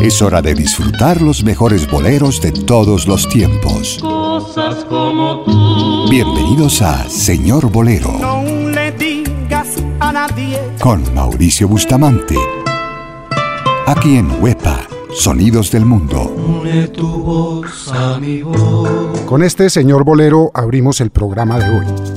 Es hora de disfrutar los mejores boleros de todos los tiempos. Bienvenidos a Señor Bolero. No le digas a nadie. Con Mauricio Bustamante. Aquí en Huepa, Sonidos del Mundo. Con este Señor Bolero abrimos el programa de hoy.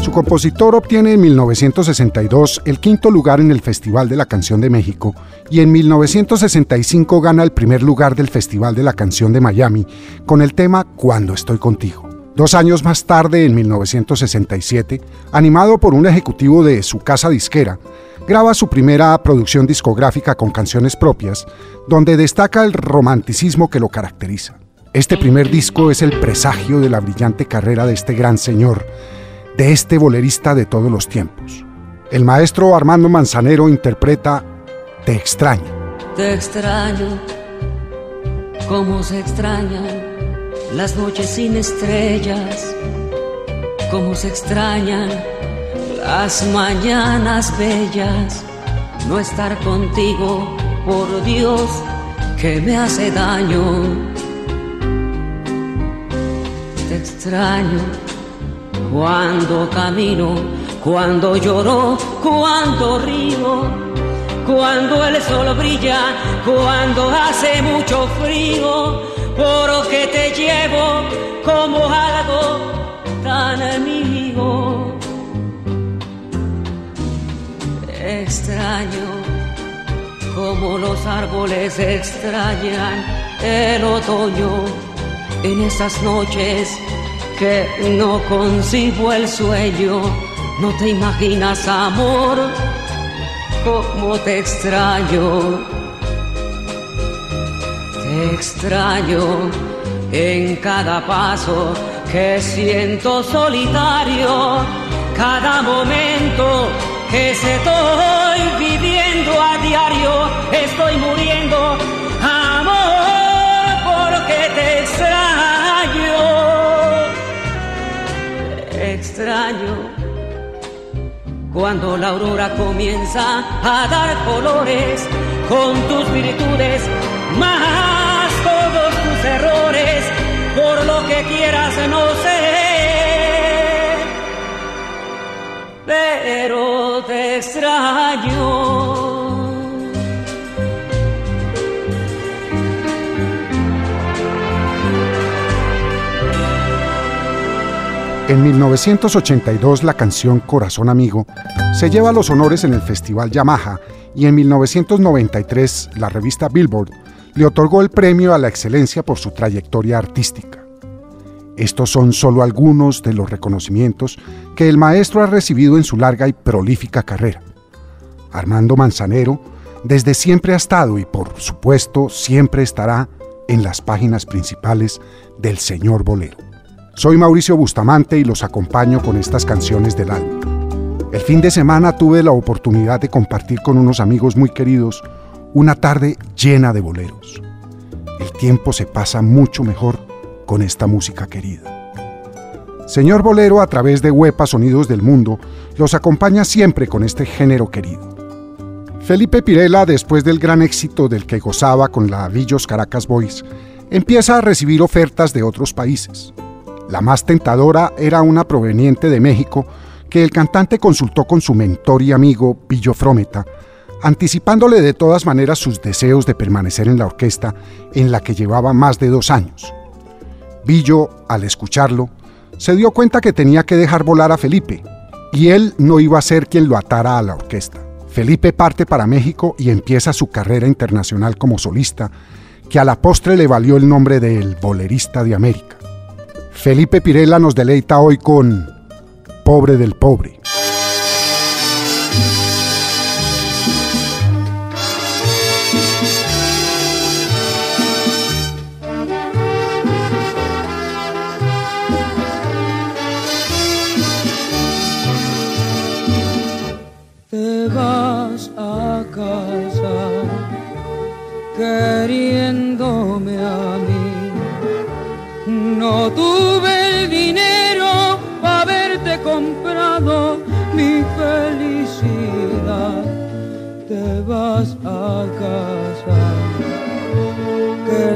Su compositor obtiene en 1962 el quinto lugar en el Festival de la Canción de México y en 1965 gana el primer lugar del Festival de la Canción de Miami con el tema Cuando estoy contigo. Dos años más tarde, en 1967, animado por un ejecutivo de su casa disquera, graba su primera producción discográfica con canciones propias, donde destaca el romanticismo que lo caracteriza. Este primer disco es el presagio de la brillante carrera de este gran señor, de este bolerista de todos los tiempos. El maestro Armando Manzanero interpreta Te extraño. Te extraño, como se extrañan las noches sin estrellas, como se extrañan las mañanas bellas. No estar contigo, por Dios, que me hace daño. Te extraño cuando camino, cuando lloro, cuando río, cuando el sol brilla, cuando hace mucho frío, porque te llevo como algo tan amigo. Extraño como los árboles extrañan el otoño en esas noches que no concibo el sueño. No te imaginas, amor, cómo te extraño. Te extraño en cada paso que siento solitario, cada momento que estoy viviendo a diario, estoy muriendo, cuando la aurora comienza a dar colores con tus virtudes más todos tus errores por lo que quieras no sé. Pero te extraño En 1982 la canción Corazón Amigo se lleva los honores en el Festival Yamaha y en 1993 la revista Billboard le otorgó el premio a la excelencia por su trayectoria artística. Estos son solo algunos de los reconocimientos que el maestro ha recibido en su larga y prolífica carrera. Armando Manzanero desde siempre ha estado y por supuesto siempre estará en las páginas principales del Señor Bolero. Soy Mauricio Bustamante y los acompaño con estas canciones del alma. El fin de semana tuve la oportunidad de compartir con unos amigos muy queridos una tarde llena de boleros. El tiempo se pasa mucho mejor con esta música querida. Señor Bolero, a través de Huepa Sonidos del Mundo, los acompaña siempre con este género querido. Felipe Pirela, después del gran éxito del que gozaba con la Villos Caracas Boys, empieza a recibir ofertas de otros países. La más tentadora era una proveniente de México que el cantante consultó con su mentor y amigo Pillo Frometa, anticipándole de todas maneras sus deseos de permanecer en la orquesta en la que llevaba más de dos años. Billo, al escucharlo, se dio cuenta que tenía que dejar volar a Felipe, y él no iba a ser quien lo atara a la orquesta. Felipe parte para México y empieza su carrera internacional como solista, que a la postre le valió el nombre de El Bolerista de América. Felipe Pirela nos deleita hoy con Pobre del Pobre. te vas a casa queriéndome a mí. No tuve felicidad. Te vas a casa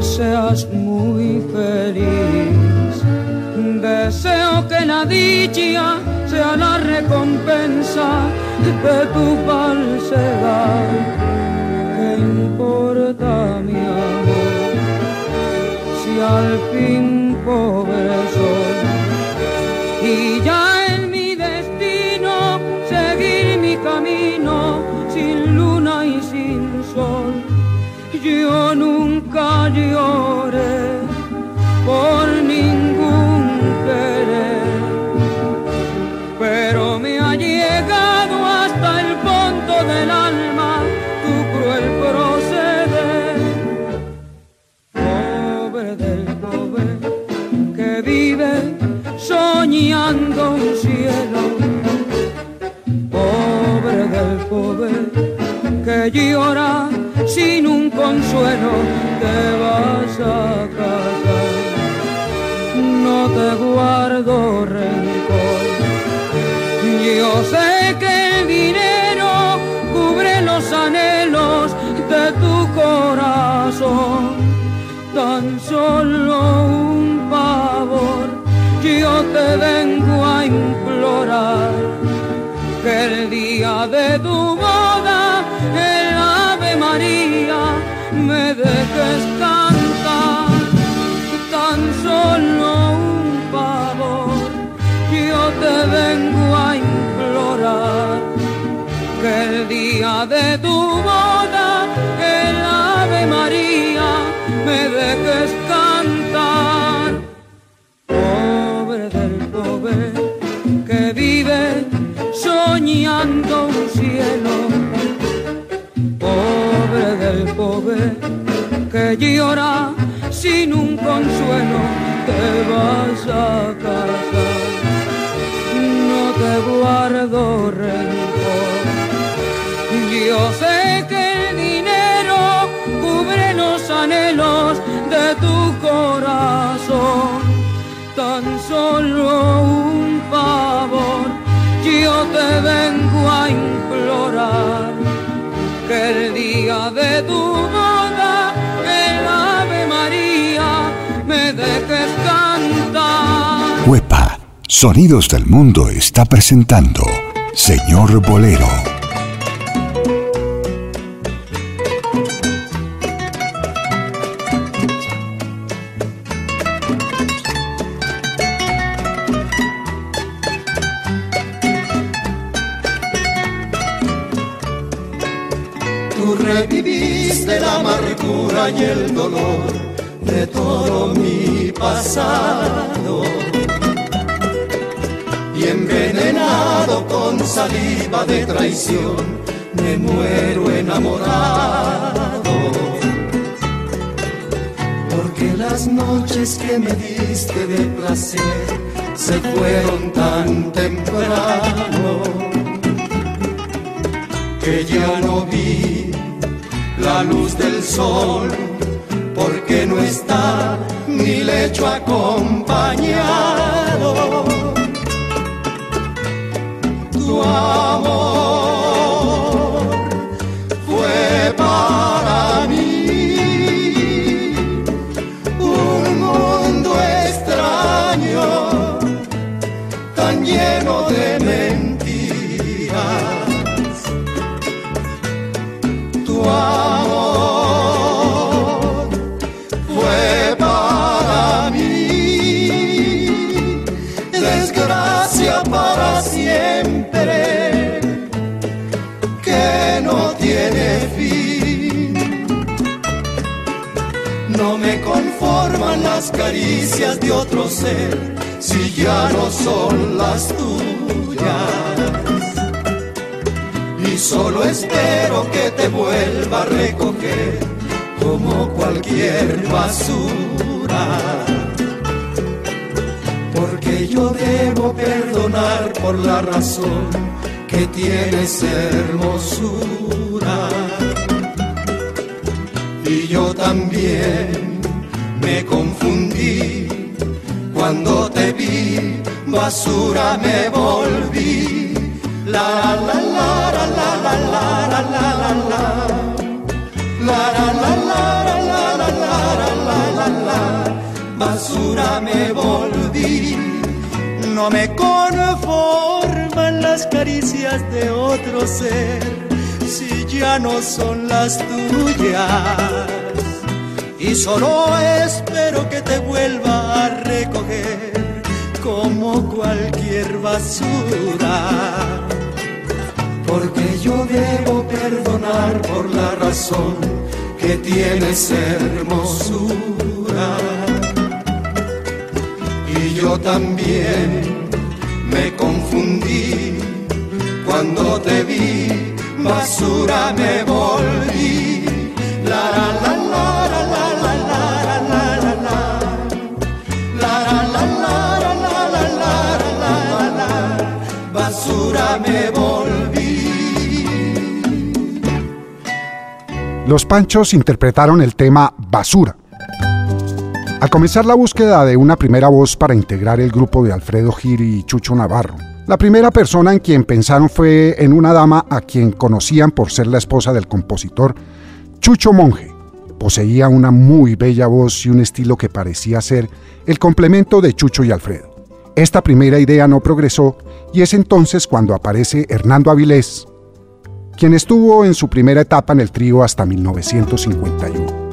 seas muy feliz. Deseo que la dicha sea la recompensa de tu falsedad. ¿Qué importa mi amor si al fin pobre soy? Nunca lloré por ningún querer, pero me ha llegado hasta el fondo del alma tu cruel proceder. Pobre del pobre que vive soñando un cielo, pobre del pobre que llora sin un consuelo, te vas a casar. No te guardo rencor. Yo sé que el dinero cubre los anhelos de tu corazón. Tan solo un favor, yo te vengo a implorar que el día de tu me dejes cantar. Tan solo un favor, yo te vengo a implorar que el día de tu boda, el Ave María, me dejes cantar. Pobre del pobre que vive soñando un cielo. Pobre del pobre que llora sin un consuelo, te vas a casar. No te guardo rencor. Yo sé que el dinero cubre los anhelos de tu corazón. Tan solo un favor, yo te vengo a implorar que el día de tu Sonidos del Mundo está presentando Señor Bolero. De traición, me muero enamorado. Porque las noches que me diste de placer se fueron tan temprano que ya no vi la luz del sol, porque no está mi lecho acompañado su amor. Las caricias de otro ser si ya no son las tuyas y solo espero que te vuelva a recoger como cualquier basura. Porque yo debo perdonar por la razón que tienes hermosura. Y yo también me confundí cuando te vi, basura me volví. La la la la la la la la la la la la la la la la la la la la basura me volví. No me conforman las caricias de otro ser si ya no son las tuyas. Y solo espero que te vuelva a recoger como cualquier basura. Porque yo debo perdonar por la razón que tienes hermosura. Y yo también me confundí cuando te vi, basura me volví. La la la Los Panchos interpretaron el tema Basura. Al comenzar la búsqueda de una primera voz para integrar el grupo de Alfredo Giri y Chucho Navarro, la primera persona en quien pensaron fue en una dama a quien conocían por ser la esposa del compositor Chucho Monje. Poseía una muy bella voz y un estilo que parecía ser el complemento de Chucho y Alfredo. Esta primera idea no progresó y es entonces cuando aparece Hernando Avilés, quien estuvo en su primera etapa en el trío hasta 1951.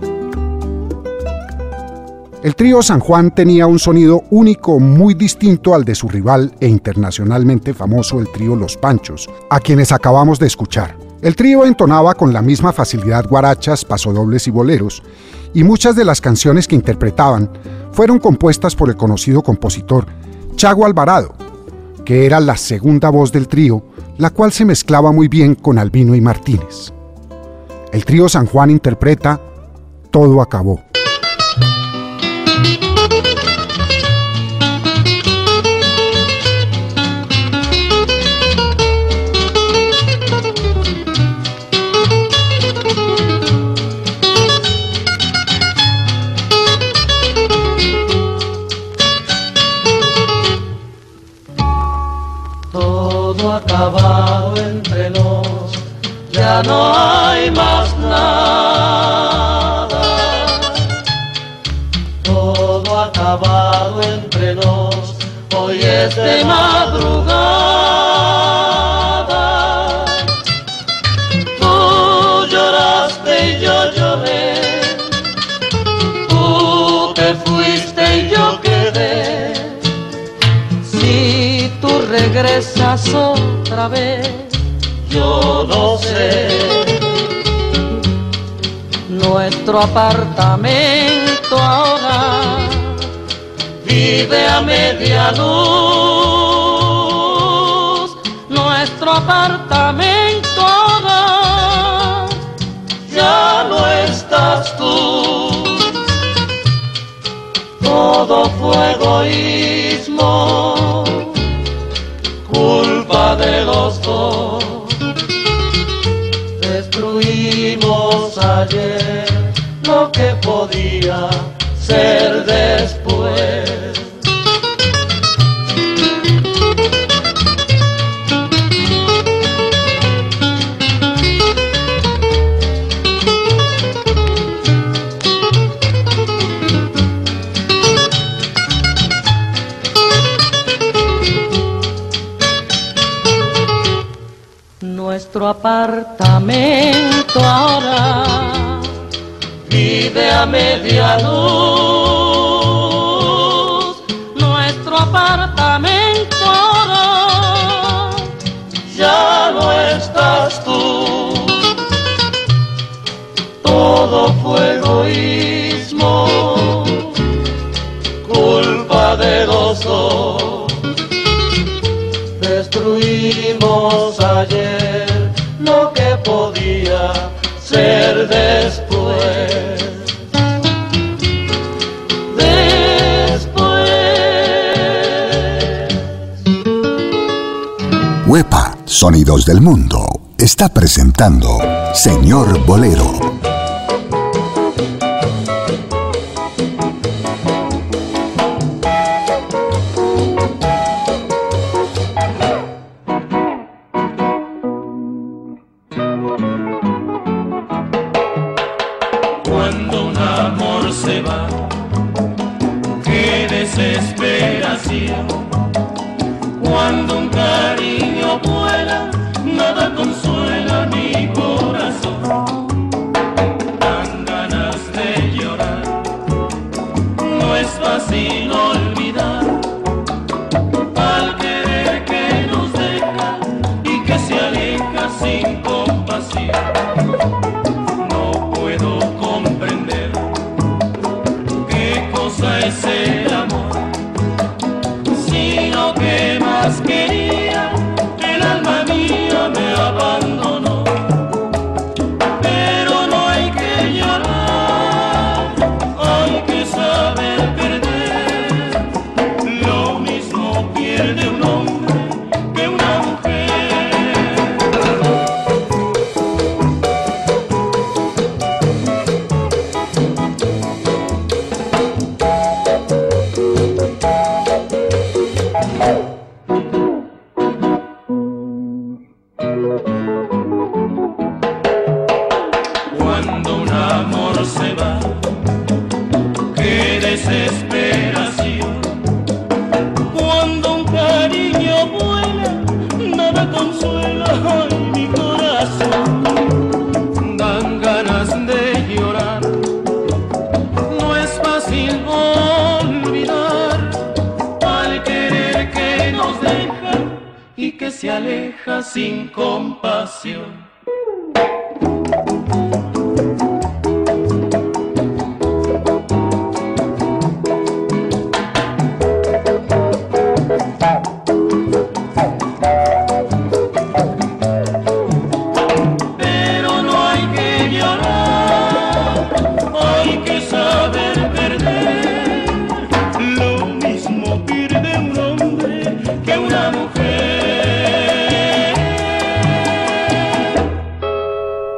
El trío San Juan tenía un sonido único muy distinto al de su rival e internacionalmente famoso el trío Los Panchos, a quienes acabamos de escuchar. El trío entonaba con la misma facilidad guarachas, pasodobles y boleros, y muchas de las canciones que interpretaban fueron compuestas por el conocido compositor Chago Alvarado, que era la segunda voz del trío, la cual se mezclaba muy bien con Albino y Martínez. El trío San Juan interpreta Todo acabó. Todo acabado entre nos, ya no hay más nada. Todo acabado entre nos, hoy es de madrugada. Regresas otra vez, yo no sé. Nuestro apartamento ahora vive a media luz. Nuestro apartamento ahora ya no estás tú todo fue egoísmo, de los dos. Destruimos ayer lo que podía ser después. Apartamento ahora vive a media luz. Nuestro apartamento ahora ya no estás tú. Todo fue egoísmo, culpa de los dos destruimos ayer Sonidos del Mundo, está presentando Señor Bolero. Aleja sin compasión.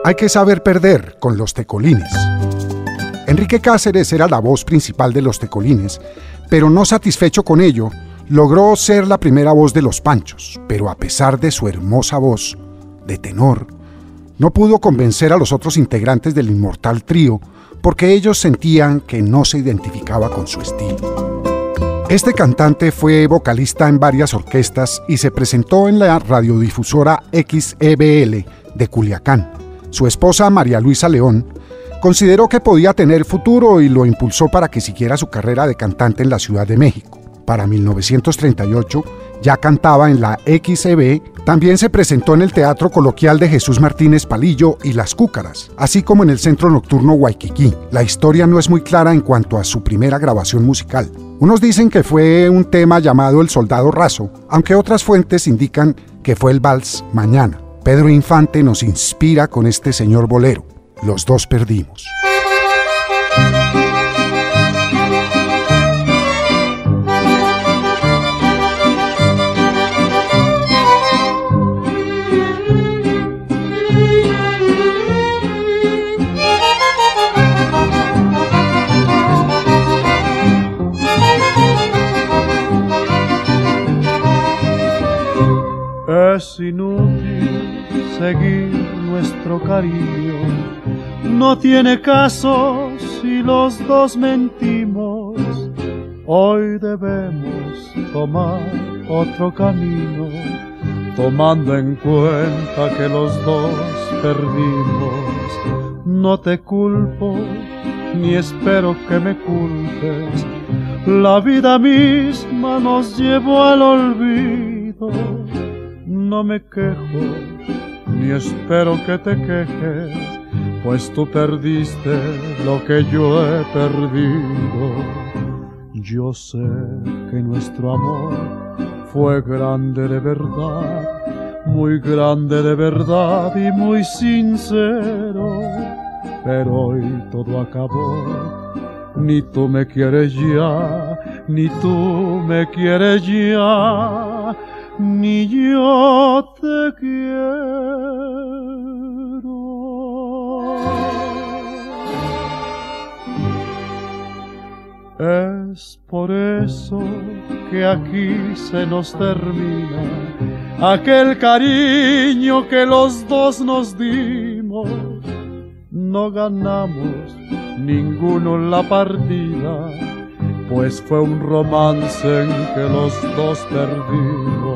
Hay que saber perder con los tecolines. Enrique Cáceres era la voz principal de los tecolines, pero no satisfecho con ello, logró ser la primera voz de los Panchos, pero a pesar de su hermosa voz, de tenor, no pudo convencer a los otros integrantes del inmortal trío porque ellos sentían que no se identificaba con su estilo. Este cantante fue vocalista en varias orquestas y se presentó en la radiodifusora XEBL de Culiacán. Su esposa María Luisa León consideró que podía tener futuro y lo impulsó para que siguiera su carrera de cantante en la Ciudad de México. Para 1938 ya cantaba en la XEB, también se presentó en el Teatro Coloquial de Jesús Martínez Palillo y Las Cúcaras, así como en el Centro Nocturno Waikiki. La historia no es muy clara en cuanto a su primera grabación musical. Unos dicen que fue un tema llamado El Soldado Raso, aunque otras fuentes indican que fue el vals Mañana. Pedro Infante nos inspira con este señor bolero. Los dos perdimos. Seguir nuestro cariño. No tiene caso si los dos mentimos. Hoy debemos tomar otro camino, tomando en cuenta que los dos perdimos. No te culpo, ni espero que me culpes. La vida misma nos llevó al olvido. No me quejo ni espero que te quejes, pues tú perdiste lo que yo he perdido. Yo sé que nuestro amor fue grande de verdad, muy grande de verdad y muy sincero, pero hoy todo acabó. Ni tú me quieres ya, ni tú me quieres ya ni yo te quiero. Es por eso que aquí se nos termina aquel cariño que los dos nos dimos. No ganamos ninguno la partida pues fue un romance en que los dos perdimos.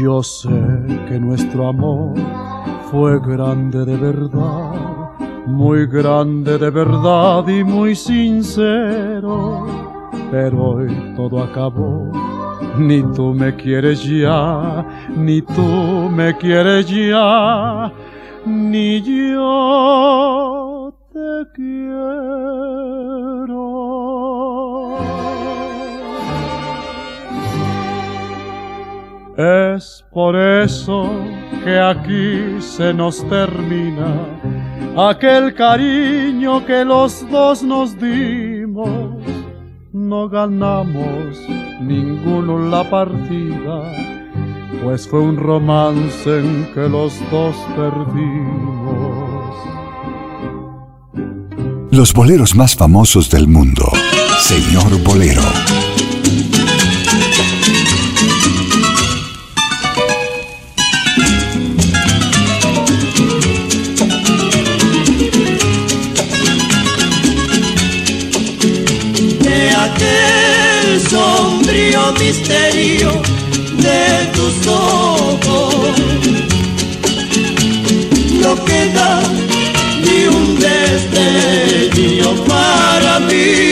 Yo sé que nuestro amor fue grande de verdad, muy grande de verdad y muy sincero, pero hoy todo acabó. Ni tú me quieres ya, ni tú me quieres ya, ni yo te quiero. Es por eso que aquí se nos termina aquel cariño que los dos nos dimos. No ganamos ninguno la partida, pues fue un romance en que los dos perdimos. Los boleros más famosos del mundo. Señor Bolero. misterio de tus ojos. No queda ni un destello para mí.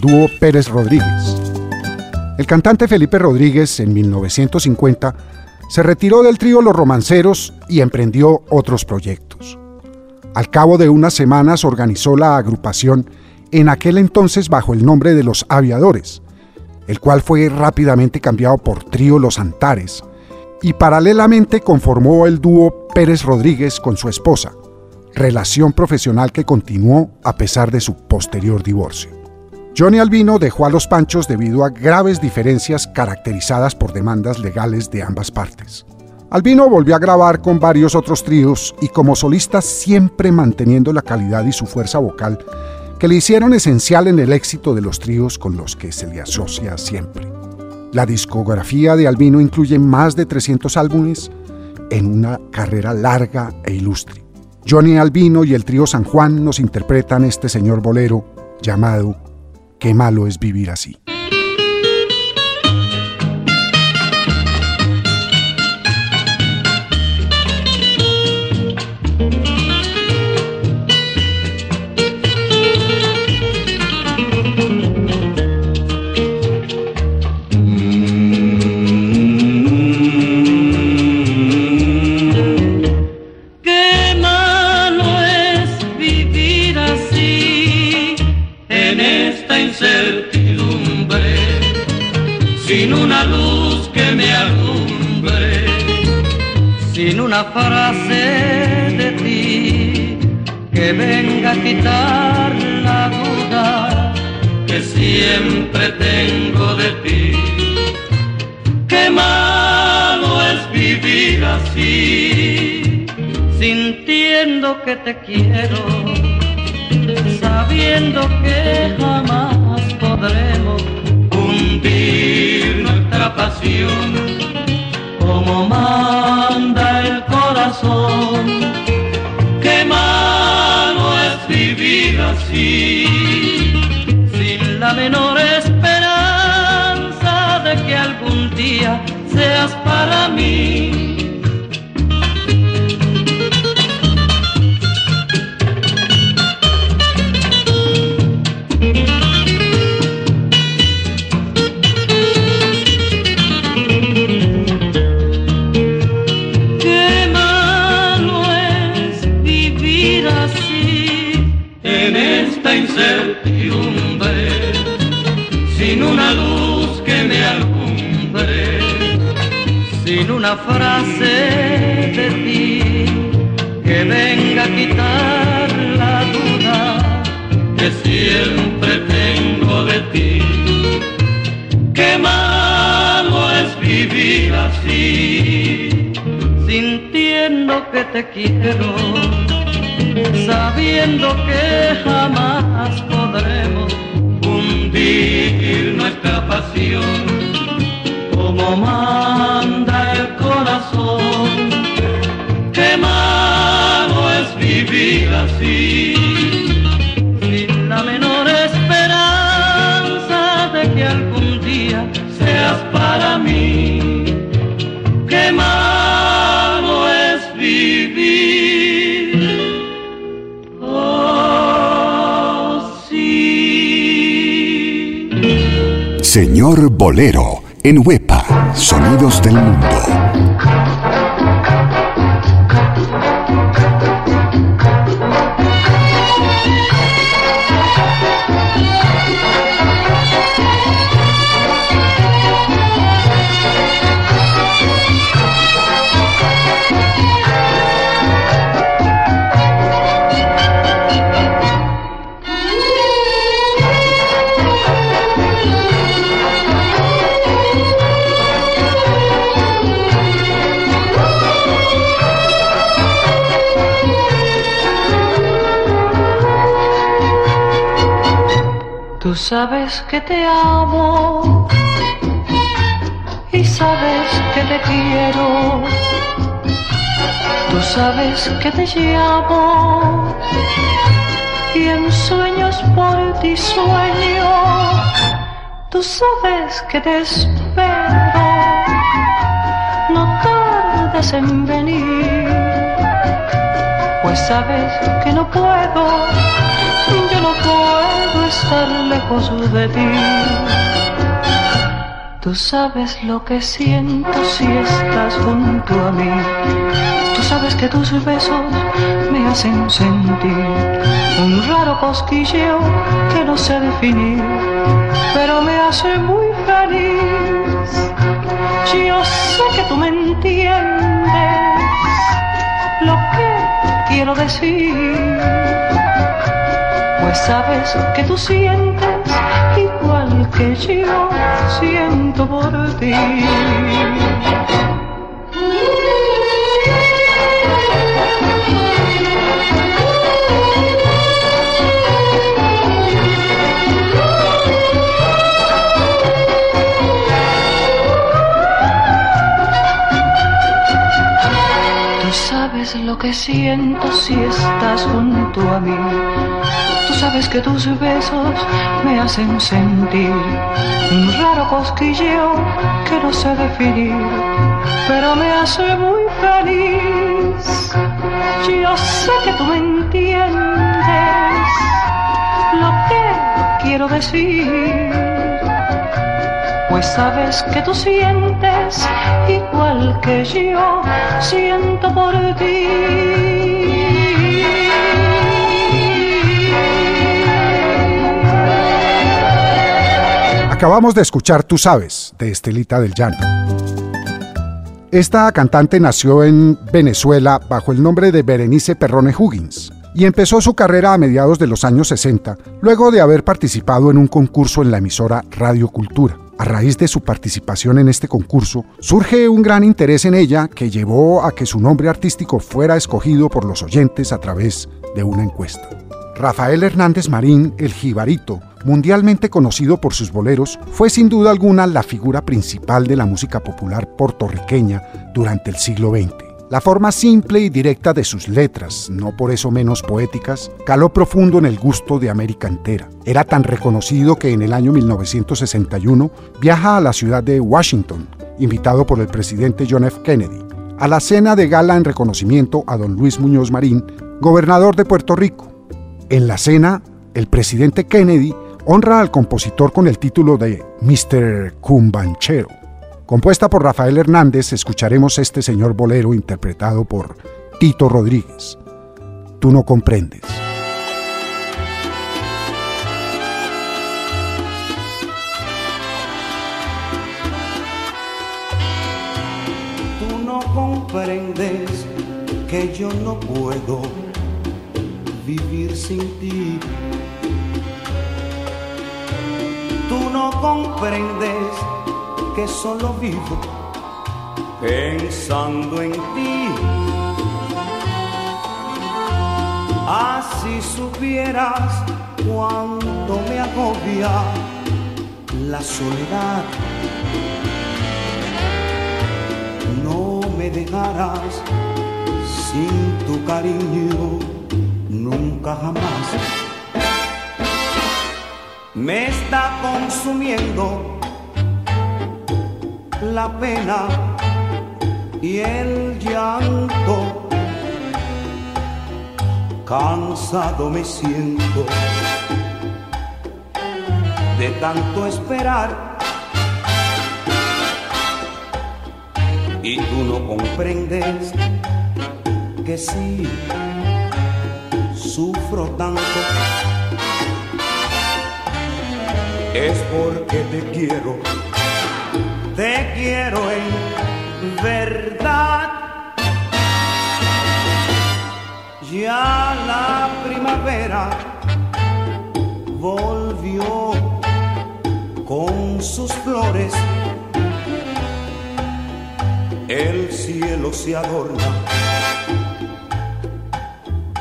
Dúo Pérez Rodríguez. El cantante Felipe Rodríguez, en 1950, se retiró del trío Los Romanceros y emprendió otros proyectos. Al cabo de unas semanas organizó la agrupación en aquel entonces bajo el nombre de Los Aviadores, el cual fue rápidamente cambiado por Trío Los Antares, y paralelamente conformó el dúo Pérez Rodríguez con su esposa, relación profesional que continuó a pesar de su posterior divorcio. Johnny Albino dejó a los Panchos debido a graves diferencias caracterizadas por demandas legales de ambas partes. Albino volvió a grabar con varios otros tríos y como solista siempre manteniendo la calidad y su fuerza vocal que le hicieron esencial en el éxito de los tríos con los que se le asocia siempre. La discografía de Albino incluye más de 300 álbumes en una carrera larga e ilustre. Johnny Albino y el trío San Juan nos interpretan este señor bolero llamado Qué malo es vivir así. Frase de ti que venga a quitar la duda que siempre tengo de ti. Qué malo es vivir así, sintiendo que te quiero, sabiendo que jamás podremos hundir nuestra pasión como manda el corazón. Qué malo es vivir así, sin la menor esperanza de que algún día seas para mí una frase de ti que venga a quitar la duda que siempre tengo de ti. Qué malo es vivir así, sintiendo que te quiero, sabiendo que jamás podremos hundir nuestra pasión como manda así, sin la menor esperanza de que algún día seas para mí. Qué malo es vivir así. Señor Bolero en Huepa, Sonidos del Mundo. Que te amo y sabes que te quiero. Tú sabes que te llamo y en sueños por ti sueño. Tú sabes que te espero. No tardes en venir, pues sabes que no puedo, yo no puedo estar lejos de ti. Tú sabes lo que siento si estás junto a mí. Tú sabes que tus besos me hacen sentir un raro cosquilleo que no sé definir, pero me hace muy feliz. Yo sé que tú me entiendes lo que quiero decir, pues sabes que tú sientes igual que yo siento por ti. Tú sabes lo que siento si estás junto a mí. Sabes que tus besos me hacen sentir un raro cosquilleo que no sé definir, pero me hace muy feliz. Yo sé que tú me entiendes lo que quiero decir, pues sabes que tú sientes igual que yo siento por ti. Acabamos de escuchar Tú sabes, de Estelita del Llano. Esta cantante nació en Venezuela bajo el nombre de Berenice Perrone Huggins y empezó su carrera a mediados de los años 60, luego de haber participado en un concurso en la emisora Radio Cultura. A raíz de su participación en este concurso, surge un gran interés en ella que llevó a que su nombre artístico fuera escogido por los oyentes a través de una encuesta. Rafael Hernández Marín, el jibarito, mundialmente conocido por sus boleros, fue sin duda alguna la figura principal de la música popular puertorriqueña durante el siglo XX. La forma simple y directa de sus letras, no por eso menos poéticas, caló profundo en el gusto de América entera. Era tan reconocido que en el año 1961 viaja a la ciudad de Washington, invitado por el presidente John F. Kennedy, a la cena de gala en reconocimiento a don Luis Muñoz Marín, gobernador de Puerto Rico. En la cena, el presidente Kennedy honra al compositor con el título de Mr. Cumbanchero. Compuesta por Rafael Hernández, escucharemos este señor bolero interpretado por Tito Rodríguez. Tú no comprendes. Tú comprendes que yo no puedo vivir sin ti. Tú no comprendes que solo vivo pensando en ti. Así supieras cuánto me agobia la soledad. No me dejarás sin tu cariño, nunca jamás. Me está consumiendo la pena y el llanto. Cansado me siento de tanto esperar. Y tú no comprendes que sí, sufro tanto. Es porque te quiero, te quiero en verdad. Ya la primavera volvió con sus flores. El cielo se adorna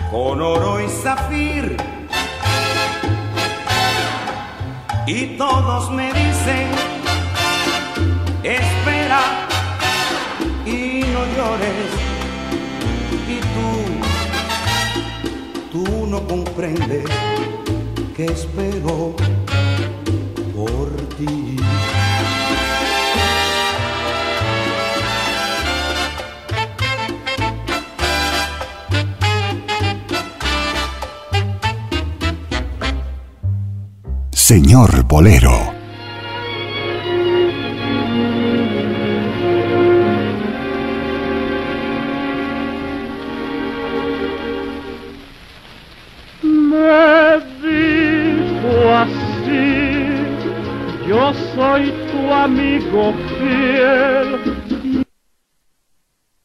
con oro y zafir. Y todos me dicen, espera y no llores. Y tú, tú no comprendes que espero por ti.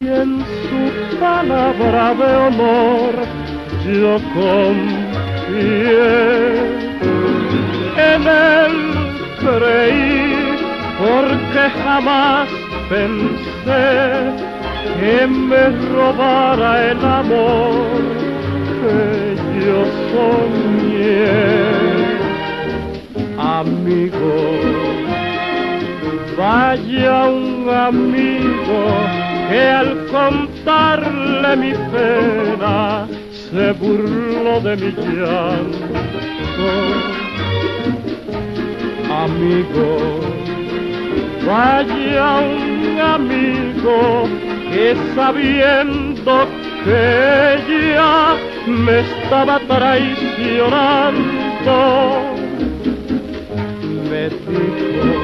En su palabra de honor yo confié. Jamás pensé que me robara el amor que yo soñé. Amigo, vaya un amigo que al contarle mi pena se burló de mi llanto. Amigo, vaya un amigo que sabiendo que ya me estaba traicionando, me dijo,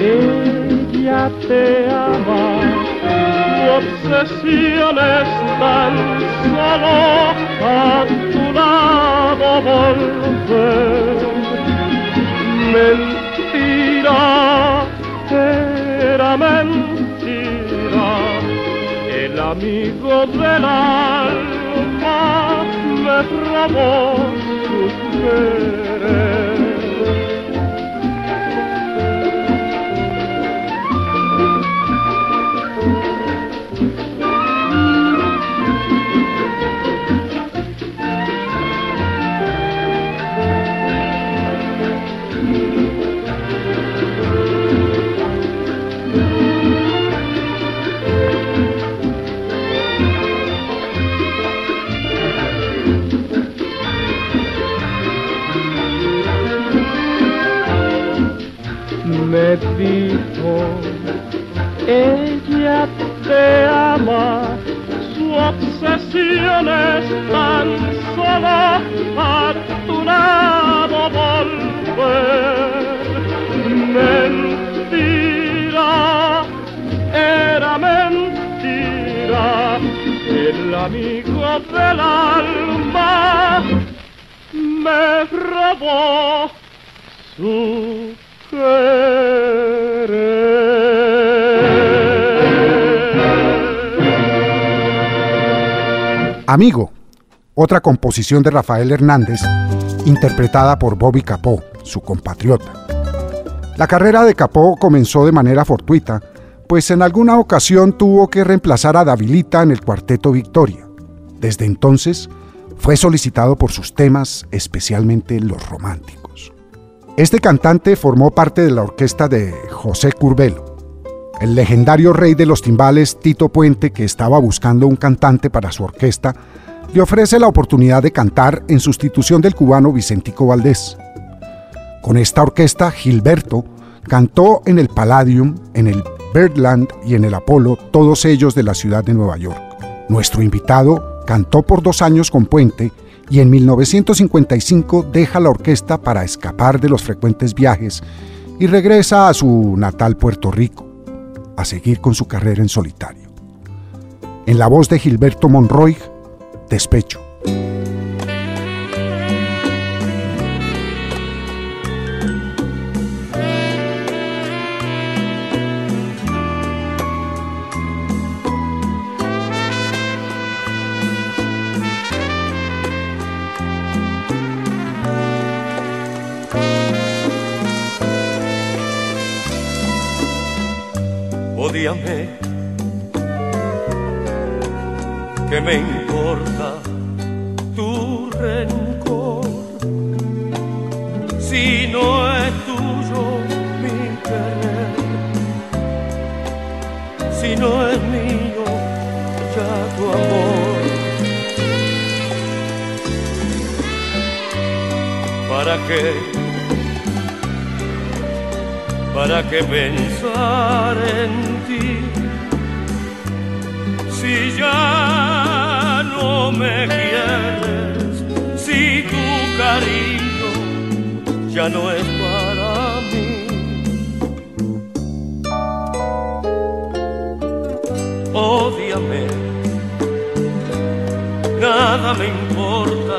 ella te ama, tu obsesión es tan solo a tu lado volver. Mentira, era mentira, el amigo del alma me robó su querer. Dijo, ella te ama, su obsesión es tan solo a tu lado volver. Mentira, era mentira, el amigo del alma me robó su Amigo, otra composición de Rafael Hernández, interpretada por Bobby Capó, su compatriota. La carrera de Capó comenzó de manera fortuita, pues en alguna ocasión tuvo que reemplazar a Davilita en el cuarteto Victoria. Desde entonces fue solicitado por sus temas, especialmente los románticos. Este cantante formó parte de la orquesta de José Curbelo. El legendario rey de los timbales, Tito Puente, que estaba buscando un cantante para su orquesta, le ofrece la oportunidad de cantar en sustitución del cubano Vicentico Valdés. Con esta orquesta, Gilberto cantó en el Palladium, en el Birdland y en el Apolo, todos ellos de la ciudad de Nueva York. Nuestro invitado cantó por dos años con Puente y en 1955 deja la orquesta para escapar de los frecuentes viajes y regresa a su natal Puerto Rico, a seguir con su carrera en solitario. En la voz de Gilberto Monroy, Despecho. Me importa tu rencor si no es tuyo mi querer, si no es mío ya tu amor. ¿Para qué? ¿Para qué pensar en ti? Si ya no me quieres, si tu cariño ya no es para mí. Ódiame, nada me importa,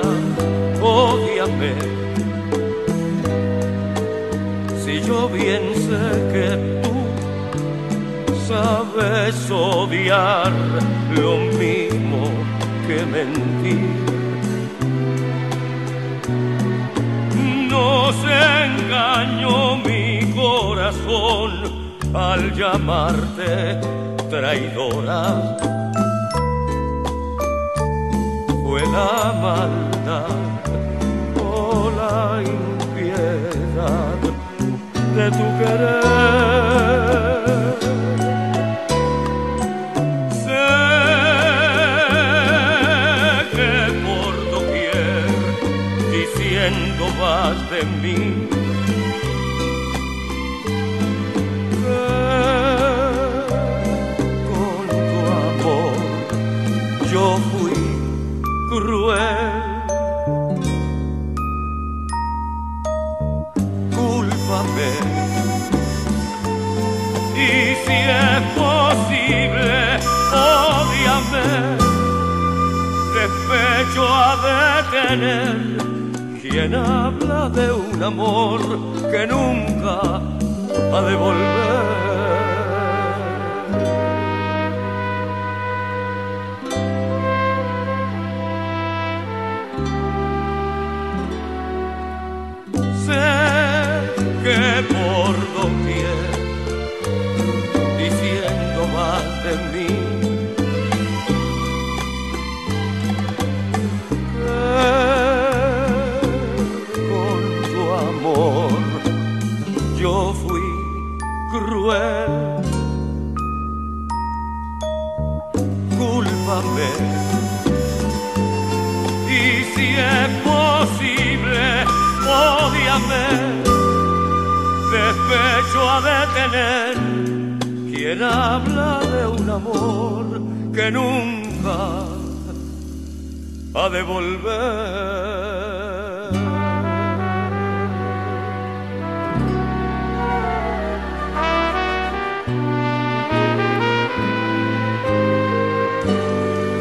ódiame. Si yo bien sé que tú sabes odiar lo mismo que mentir. No se engañó mi corazón al llamarte traidora. Fue la maldad o la impiedad de tu querer. Quien habla de un amor que nunca ha de volver. Fui cruel. Cúlpame. Y si es posible, ódiame. Despecho a detener quien habla de un amor que nunca ha de volver.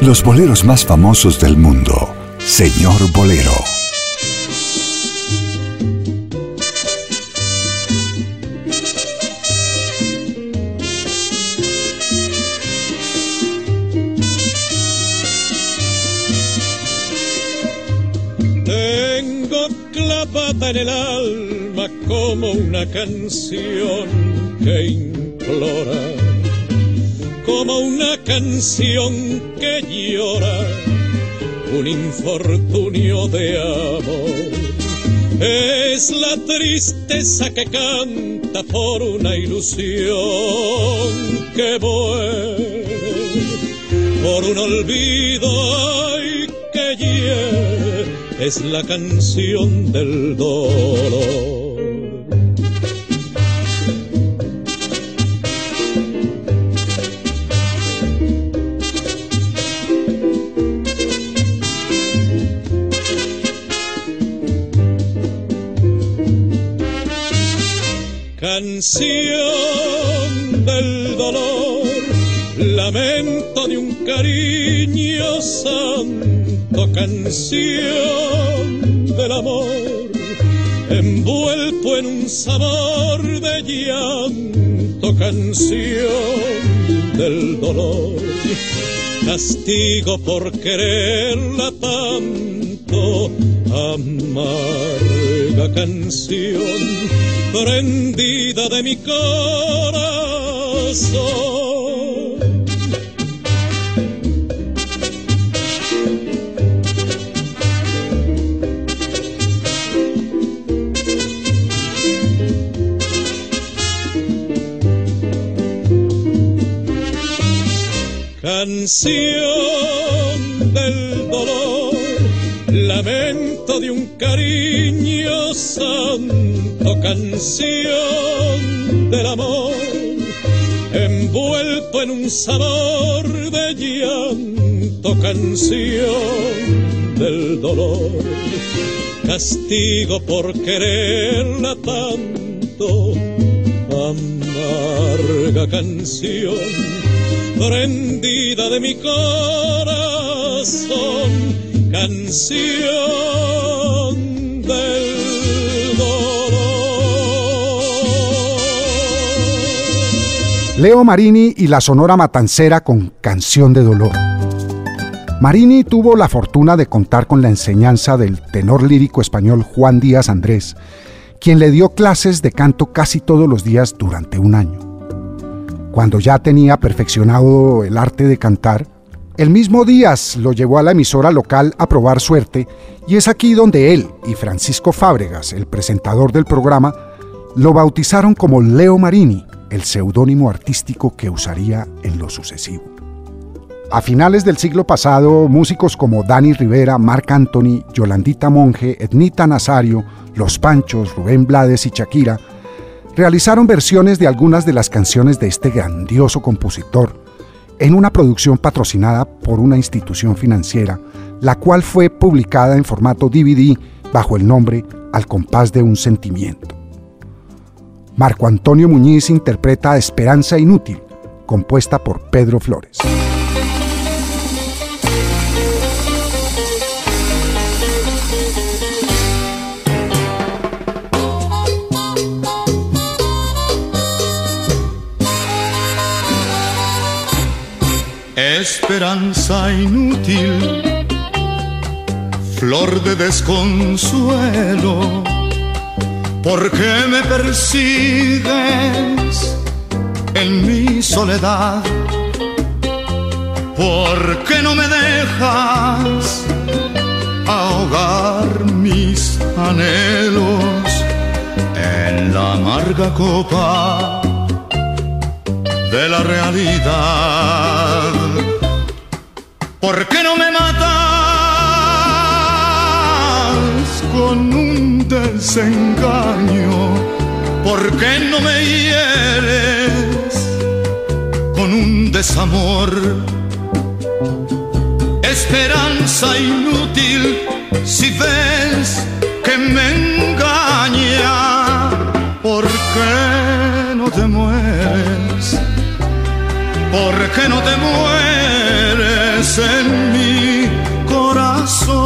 los boleros más famosos del mundo. Señor Bolero. Tengo clavada en el alma como una canción que implora, como una canción que un infortunio de amor. Es la tristeza que canta por una ilusión que muere, por un olvido que hiere, es la canción del dolor. Cariño santo, canción del amor, envuelto en un sabor de llanto, canción del dolor, castigo por quererla tanto, amarga canción prendida de mi corazón. Canción del dolor, lamento de un cariño santo canción del amor, envuelto en un sabor de llanto, canción del dolor, castigo por quererla tanto, amarga canción, prendida de mi corazón, canción del Leo Marini y la Sonora Matancera con Canción de Dolor. Marini tuvo la fortuna de contar con la enseñanza del tenor lírico español Juan Díaz Andrés, quien le dio clases de canto casi todos los días durante un año. Cuando ya tenía perfeccionado el arte de cantar, el mismo Díaz lo llevó a la emisora local a probar suerte y es aquí donde él y Francisco Fábregas, el presentador del programa, lo bautizaron como Leo Marini el seudónimo artístico que usaría en lo sucesivo. A finales del siglo pasado, músicos como Dani Rivera, Marc Anthony, Yolandita Monge, Ednita Nazario, Los Panchos, Rubén Blades y Shakira realizaron versiones de algunas de las canciones de este grandioso compositor en una producción patrocinada por una institución financiera, la cual fue publicada en formato DVD bajo el nombre Al compás de un sentimiento. Marco Antonio Muñiz interpreta Esperanza Inútil, compuesta por Pedro Flores. Esperanza inútil, flor de desconsuelo ¿Por qué me persigues en mi soledad? ¿Por qué no me dejas ahogar mis anhelos en la amarga copa de la realidad? ¿Por qué no me matas con un desengaño, ¿por qué no me hieres con un desamor? Esperanza inútil si ves que me engaña, ¿por qué no te mueres? ¿Por qué no te mueres tienes en mi corazón.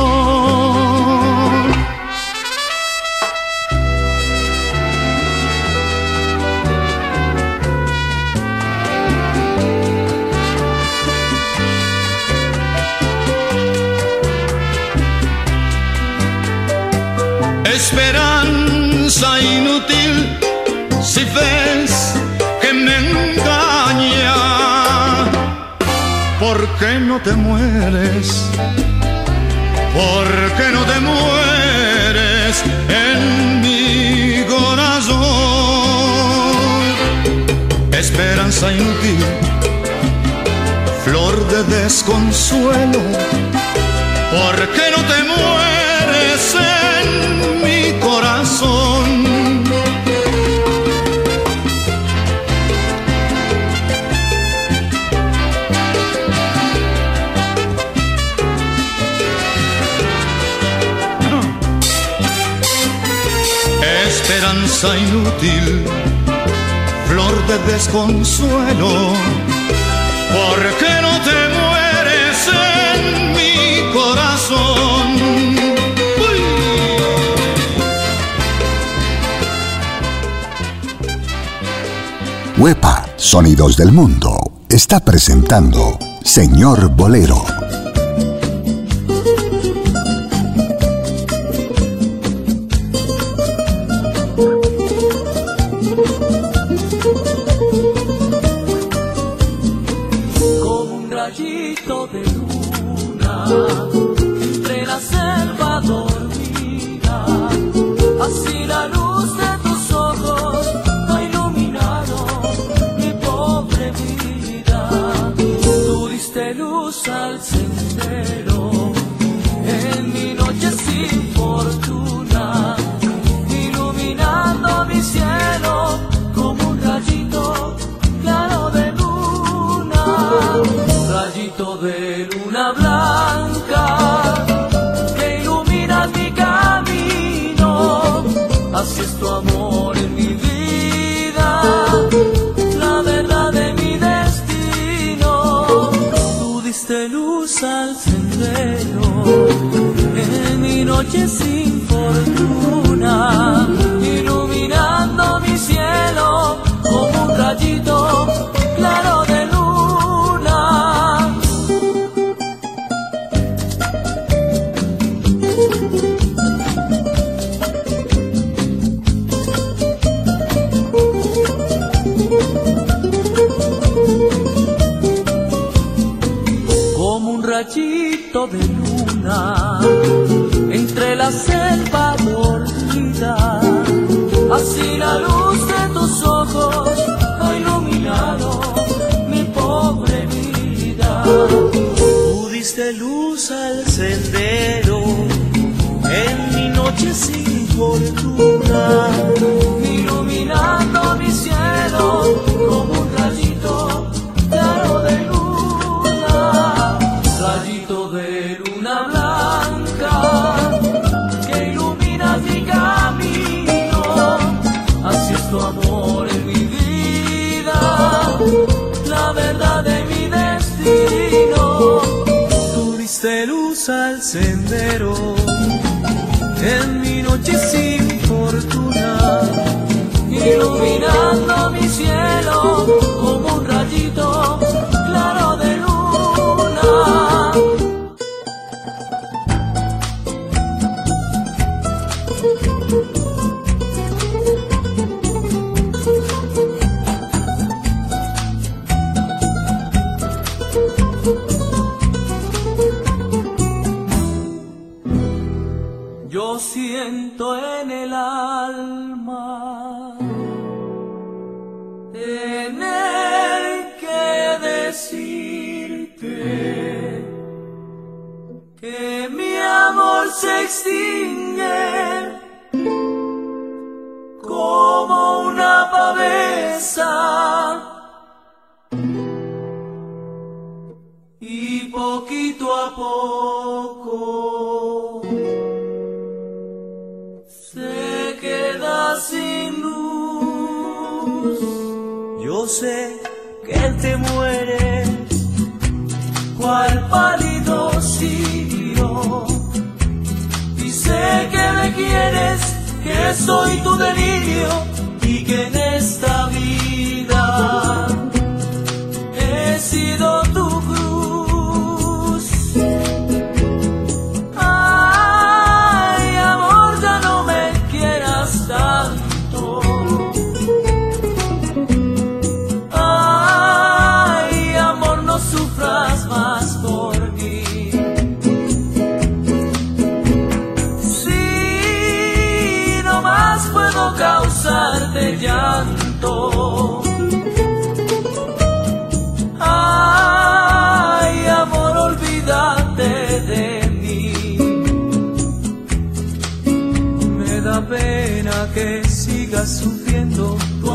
Esperanza inútil si fe no te mueres? ¿Por qué no te mueres en mi corazón? Esperanza inútil, flor de desconsuelo. ¿Por qué no te mueres? inútil, flor de desconsuelo. ¿Por qué no te mueres en mi corazón? Huepa, Sonidos del Mundo, está presentando Señor Bolero. Y poquito a poco se queda sin luz. Yo sé que te muere, cual pálido sirio. Y sé que me quieres, que soy tu delirio y que en esta vida sido tú.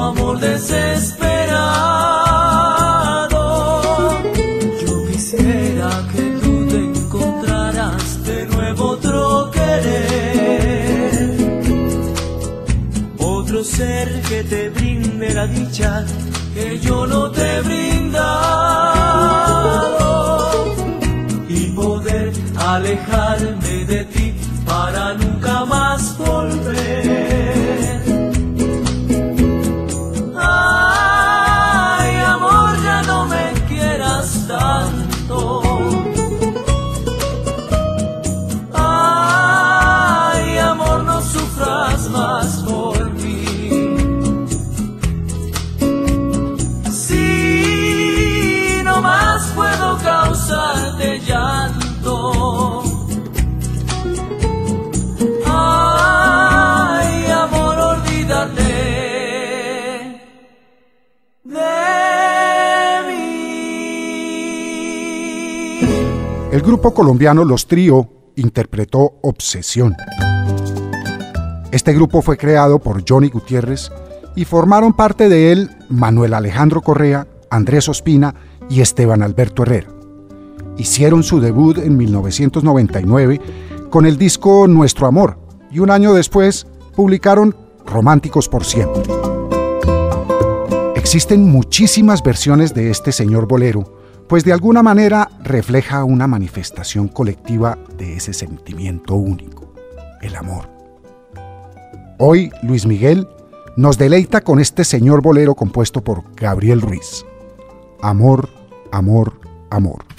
Amor desesperado. Yo quisiera que tú te encontraras de nuevo otro querer, otro ser que te brinde la dicha que yo no te he brindado y poder alejarme de ti para nunca más volver. El grupo colombiano Los Trío interpretó Obsesión. Este grupo fue creado por Johnny Gutiérrez y formaron parte de él Manuel Alejandro Correa, Andrés Ospina y Esteban Alberto Herrera. Hicieron su debut en 1999 con el disco Nuestro Amor y un año después publicaron Románticos por Siempre. Existen muchísimas versiones de este señor bolero, pues de alguna manera refleja una manifestación colectiva de ese sentimiento único, el amor. Hoy Luis Miguel nos deleita con este señor bolero compuesto por Gabriel Ruiz. Amor, amor, amor.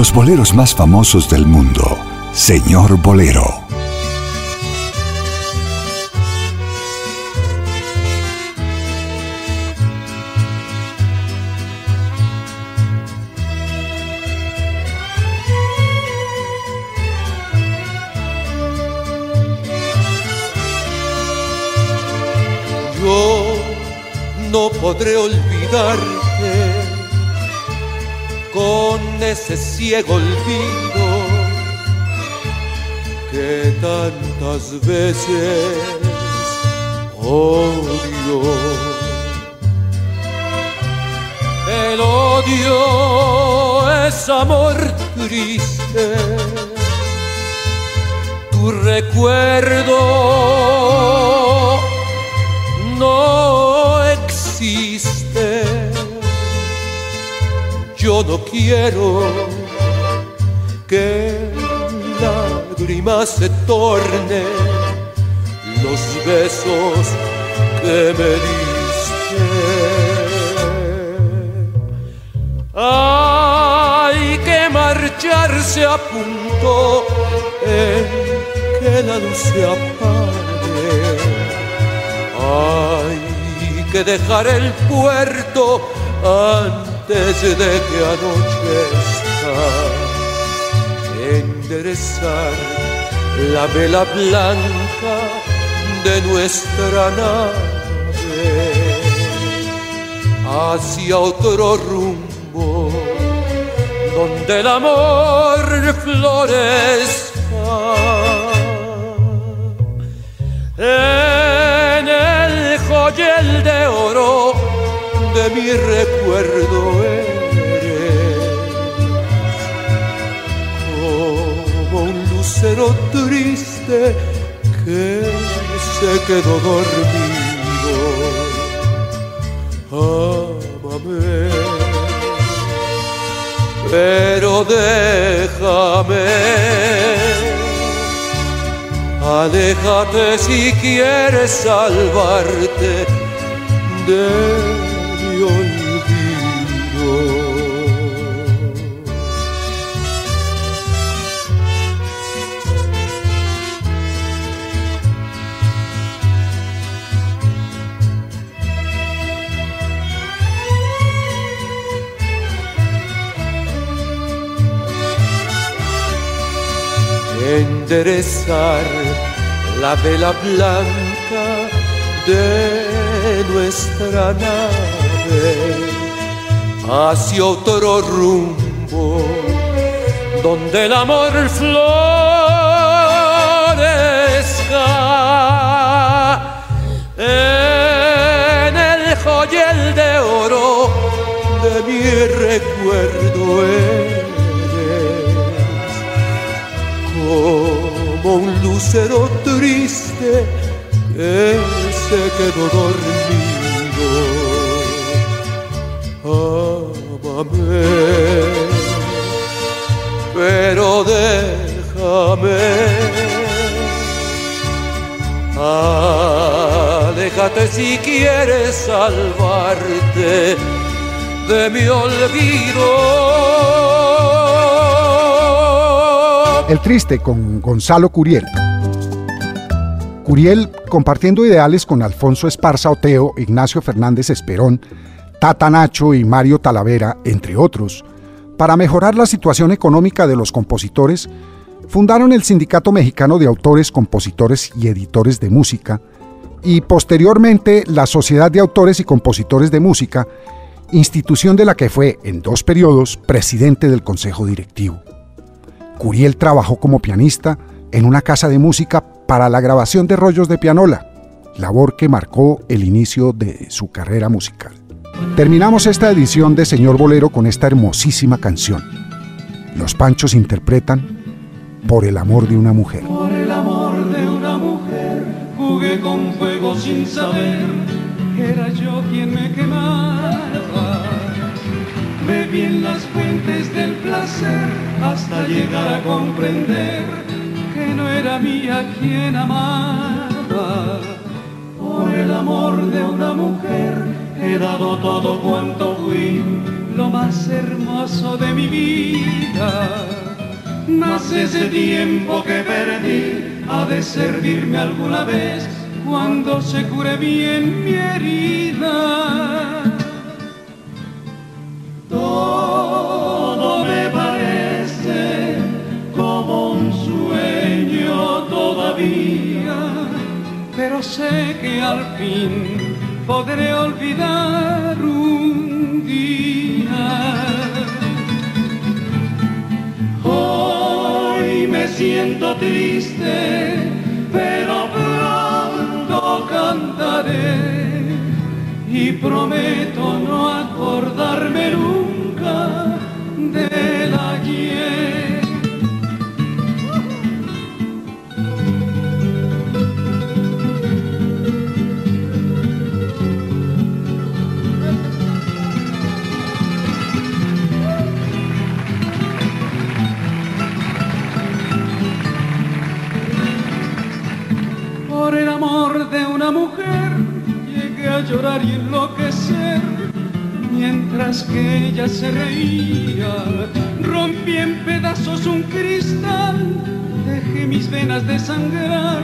Los boleros más famosos del mundo. Señor Bolero. Yo no podré olvidarte ese ciego olvido que tantas veces odio. El odio es amor triste, tu recuerdo No quiero que lágrimas se tornen los besos que me diste. Hay que marcharse a punto en que la luz se apague. Hay que dejar el puerto antes de que anochezca. Enderezar la vela blanca de nuestra nave hacia otro rumbo donde el amor florezca. En el joyel de oro de mi recuerdo eres como un lucero triste que se quedó dormido. Ámame, pero déjame. Aléjate si quieres salvarte de Enderezar la vela blanca de nuestra nave hacia otro rumbo donde el amor florezca. En el joyel de oro de mi recuerdo como un lucero triste que se quedó dormido. Ámame, pero déjame. Aléjate si quieres salvarte de mi olvido. El Triste con Gonzalo Curiel. Curiel, compartiendo ideales con Alfonso Esparza Oteo, Ignacio Fernández Esperón, Tata Nacho y Mario Talavera, entre otros, para mejorar la situación económica de los compositores, fundaron el Sindicato Mexicano de Autores, Compositores y Editores de Música y posteriormente la Sociedad de Autores y Compositores de Música, institución de la que fue, en dos periodos, presidente del Consejo Directivo. Curiel trabajó como pianista en una casa de música para la grabación de rollos de pianola, labor que marcó el inicio de su carrera musical. Terminamos esta edición de Señor Bolero con esta hermosísima canción. Los Panchos interpretan Por el amor de una mujer. Por el amor de una mujer jugué con fuego sin saber era yo quien me quemaba. Bebí en las fuentes del placer hasta llegar a comprender que no era mía quien amaba. Por el amor de una mujer he dado todo cuanto fui lo más hermoso de mi vida. Mas ese tiempo que perdí ha de servirme alguna vez cuando se cure bien mi herida. Todo me parece como un sueño todavía, pero sé que al fin podré olvidar un día. Hoy me siento triste, pero pronto cantaré y prometo no acordarme nunca ella se reía. Rompí en pedazos un cristal, dejé mis venas desangrar,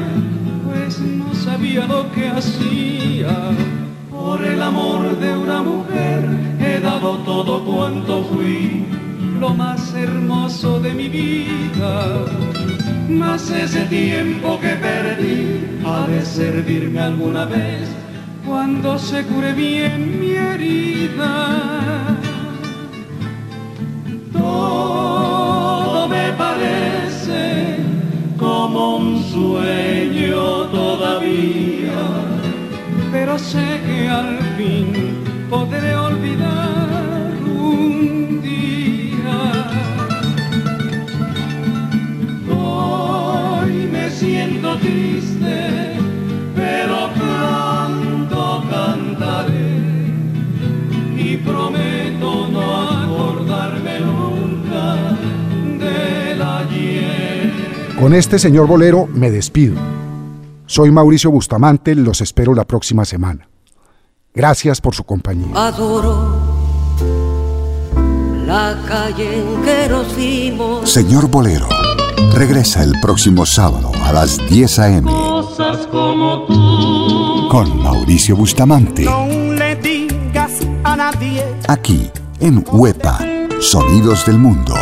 pues no sabía lo que hacía. Por el amor de una mujer he dado todo cuanto fui, lo más hermoso de mi vida. Mas ese tiempo que perdí ha de servirme alguna vez cuando se cure bien mi herida. Sé que al fin podré olvidar un día. Hoy me siento triste, pero pronto cantaré y prometo no acordarme nunca del ayer. Con este señor bolero me despido. Soy Mauricio Bustamante, los espero la próxima semana. Gracias por su compañía. Adoro la calle en que nos vimos. Señor Bolero, regresa el próximo sábado a las 10 a.m. Cosas como tú. con Mauricio Bustamante, No le digas a nadie aquí en Huepa, Sonidos del Mundo.